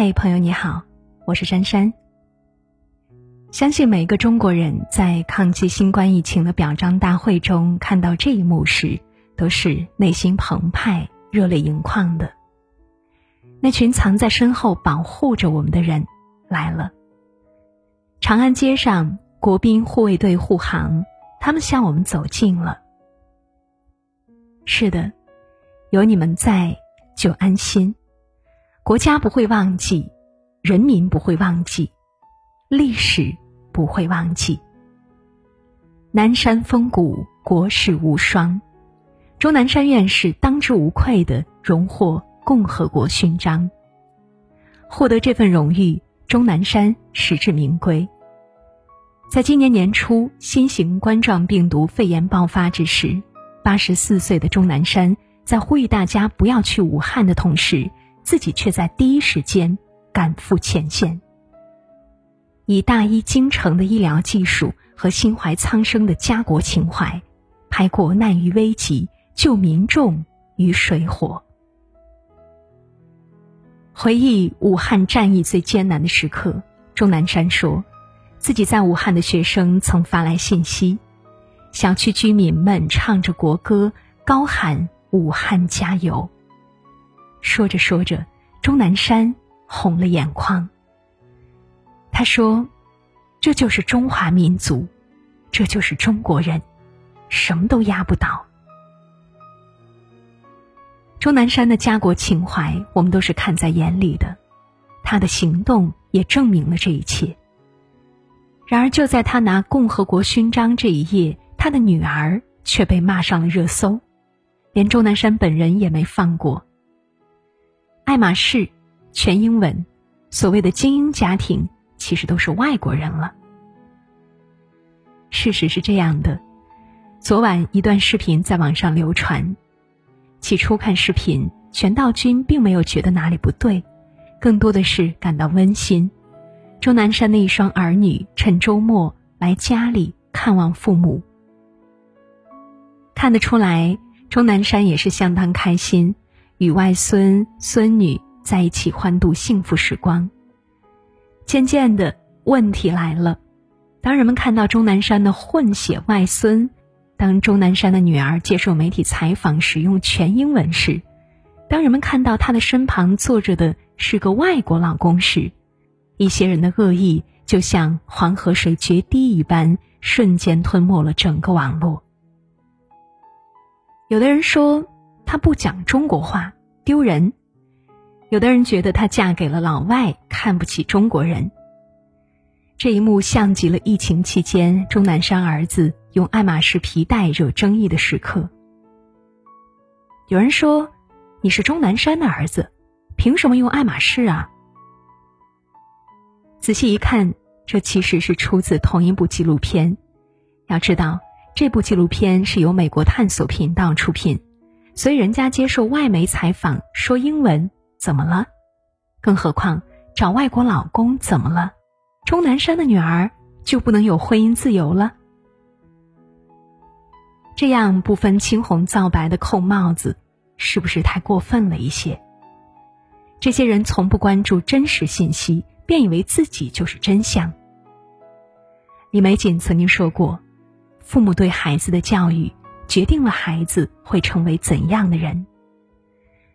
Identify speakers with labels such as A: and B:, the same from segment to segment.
A: 嘿，朋友你好，我是珊珊。相信每一个中国人在抗击新冠疫情的表彰大会中看到这一幕时，都是内心澎湃、热泪盈眶的。那群藏在身后保护着我们的人来了。长安街上，国宾护卫队护航，他们向我们走近了。是的，有你们在，就安心。国家不会忘记，人民不会忘记，历史不会忘记。南山风骨，国士无双。钟南山院士当之无愧的荣获共和国勋章。获得这份荣誉，钟南山实至名归。在今年年初新型冠状病毒肺炎爆发之时，八十四岁的钟南山在呼吁大家不要去武汉的同时。自己却在第一时间赶赴前线，以大医精诚的医疗技术和心怀苍生的家国情怀，排国难于危急，救民众于水火。回忆武汉战役最艰难的时刻，钟南山说，自己在武汉的学生曾发来信息，小区居民们唱着国歌，高喊“武汉加油”。说着说着，钟南山红了眼眶。他说：“这就是中华民族，这就是中国人，什么都压不倒。”钟南山的家国情怀，我们都是看在眼里的，他的行动也证明了这一切。然而，就在他拿共和国勋章这一夜，他的女儿却被骂上了热搜，连钟南山本人也没放过。爱马仕，全英文，所谓的精英家庭其实都是外国人了。事实是这样的，昨晚一段视频在网上流传。起初看视频，全道君并没有觉得哪里不对，更多的是感到温馨。钟南山的一双儿女趁周末来家里看望父母，看得出来，钟南山也是相当开心。与外孙孙女在一起欢度幸福时光。渐渐的，问题来了：当人们看到钟南山的混血外孙，当钟南山的女儿接受媒体采访时用全英文时，当人们看到他的身旁坐着的是个外国老公时，一些人的恶意就像黄河水决堤一般，瞬间吞没了整个网络。有的人说。她不讲中国话，丢人。有的人觉得她嫁给了老外，看不起中国人。这一幕像极了疫情期间钟南山儿子用爱马仕皮带惹争议的时刻。有人说：“你是钟南山的儿子，凭什么用爱马仕啊？”仔细一看，这其实是出自同一部纪录片。要知道，这部纪录片是由美国探索频道出品。所以人家接受外媒采访说英文怎么了？更何况找外国老公怎么了？钟南山的女儿就不能有婚姻自由了？这样不分青红皂白的扣帽子，是不是太过分了一些？这些人从不关注真实信息，便以为自己就是真相。李玫瑾曾经说过：“父母对孩子的教育。”决定了孩子会成为怎样的人。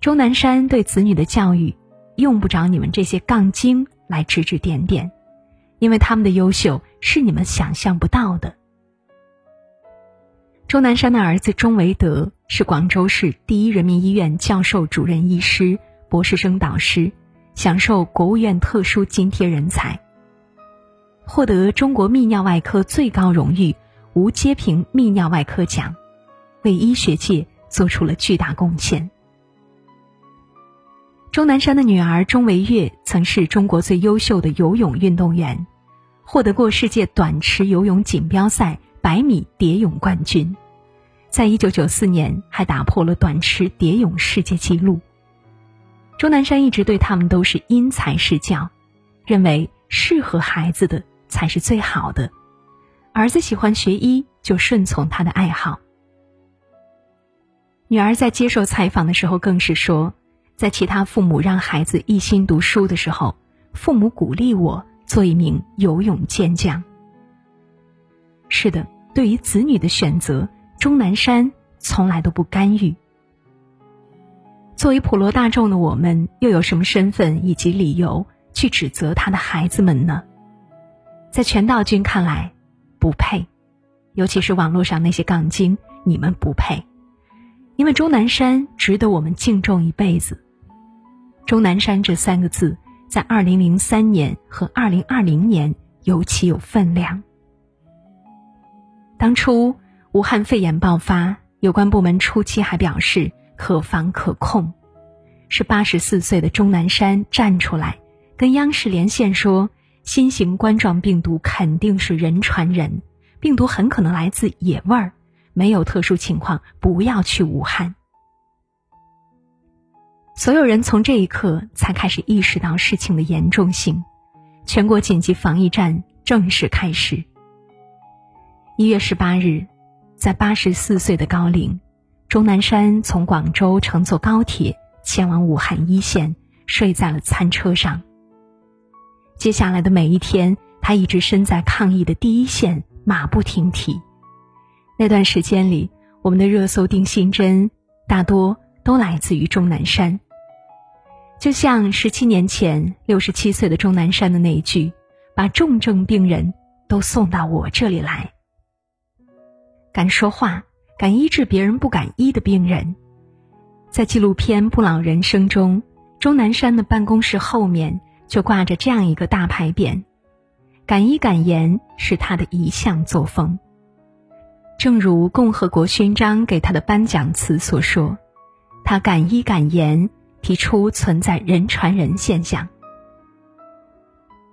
A: 钟南山对子女的教育，用不着你们这些杠精来指指点点，因为他们的优秀是你们想象不到的。钟南山的儿子钟维德是广州市第一人民医院教授主任医师、博士生导师，享受国务院特殊津贴人才，获得中国泌尿外科最高荣誉吴阶平泌尿外科奖。为医学界做出了巨大贡献。钟南山的女儿钟维月曾是中国最优秀的游泳运动员，获得过世界短池游泳锦标赛百米蝶泳冠军，在一九九四年还打破了短池蝶泳世界纪录。钟南山一直对他们都是因材施教，认为适合孩子的才是最好的。儿子喜欢学医，就顺从他的爱好。女儿在接受采访的时候更是说：“在其他父母让孩子一心读书的时候，父母鼓励我做一名游泳健将。是的，对于子女的选择，钟南山从来都不干预。作为普罗大众的我们，又有什么身份以及理由去指责他的孩子们呢？在全道君看来，不配，尤其是网络上那些杠精，你们不配，因为钟南山值得我们敬重一辈子。钟南山这三个字，在二零零三年和二零二零年尤其有分量。当初武汉肺炎爆发，有关部门初期还表示。可防可控，是八十四岁的钟南山站出来，跟央视连线说：新型冠状病毒肯定是人传人，病毒很可能来自野味儿，没有特殊情况不要去武汉。所有人从这一刻才开始意识到事情的严重性，全国紧急防疫战正式开始。一月十八日，在八十四岁的高龄。钟南山从广州乘坐高铁前往武汉一线，睡在了餐车上。接下来的每一天，他一直身在抗疫的第一线，马不停蹄。那段时间里，我们的热搜定心针大多都来自于钟南山。就像十七年前六十七岁的钟南山的那一句：“把重症病人都送到我这里来。”敢说话。敢医治别人不敢医的病人，在纪录片《不老人生》中，钟南山的办公室后面就挂着这样一个大牌匾：“敢医敢言是他的一项作风。”正如共和国勋章给他的颁奖词所说：“他敢医敢言，提出存在人传人现象。”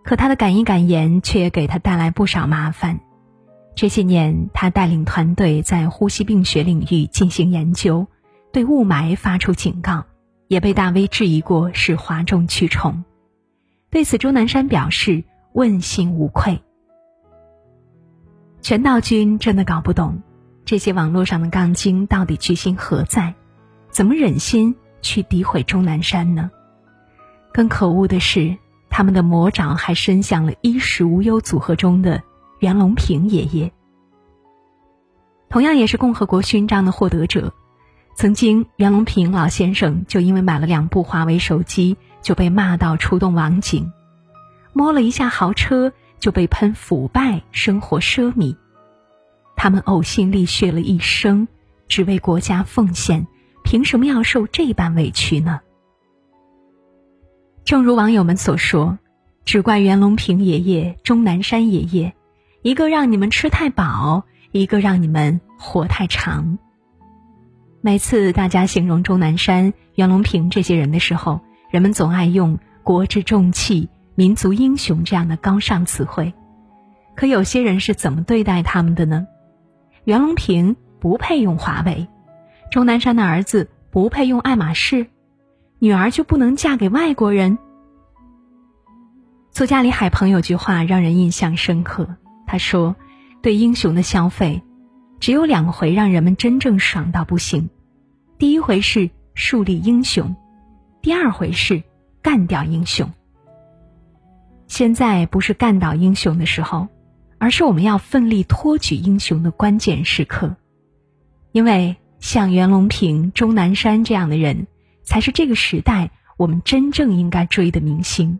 A: 可他的敢医敢言却也给他带来不少麻烦。这些年，他带领团队在呼吸病学领域进行研究，对雾霾发出警告，也被大 V 质疑过是哗众取宠。对此，钟南山表示问心无愧。全道君真的搞不懂，这些网络上的杠精到底居心何在？怎么忍心去诋毁钟南山呢？更可恶的是，他们的魔爪还伸向了衣食无忧组合中的。袁隆平爷爷，同样也是共和国勋章的获得者。曾经，袁隆平老先生就因为买了两部华为手机，就被骂到出动网警；摸了一下豪车，就被喷腐败、生活奢靡。他们呕心沥血了一生，只为国家奉献，凭什么要受这般委屈呢？正如网友们所说，只怪袁隆平爷爷、钟南山爷爷。一个让你们吃太饱，一个让你们活太长。每次大家形容钟南山、袁隆平这些人的时候，人们总爱用“国之重器”“民族英雄”这样的高尚词汇。可有些人是怎么对待他们的呢？袁隆平不配用华为，钟南山的儿子不配用爱马仕，女儿就不能嫁给外国人？作家李海鹏有句话让人印象深刻。他说：“对英雄的消费，只有两回让人们真正爽到不行。第一回是树立英雄，第二回是干掉英雄。现在不是干倒英雄的时候，而是我们要奋力托举英雄的关键时刻。因为像袁隆平、钟南山这样的人，才是这个时代我们真正应该追的明星。”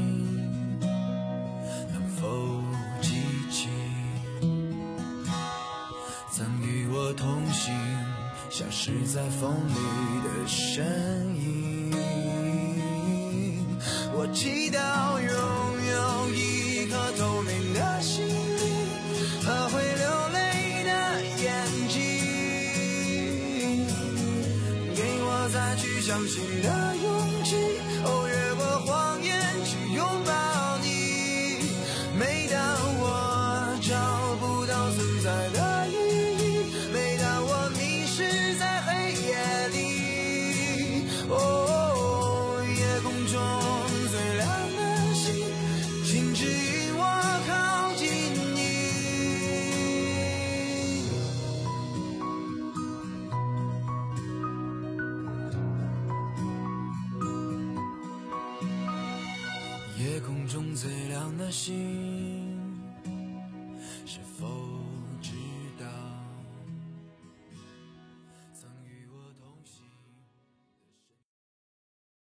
A: 身
B: 心，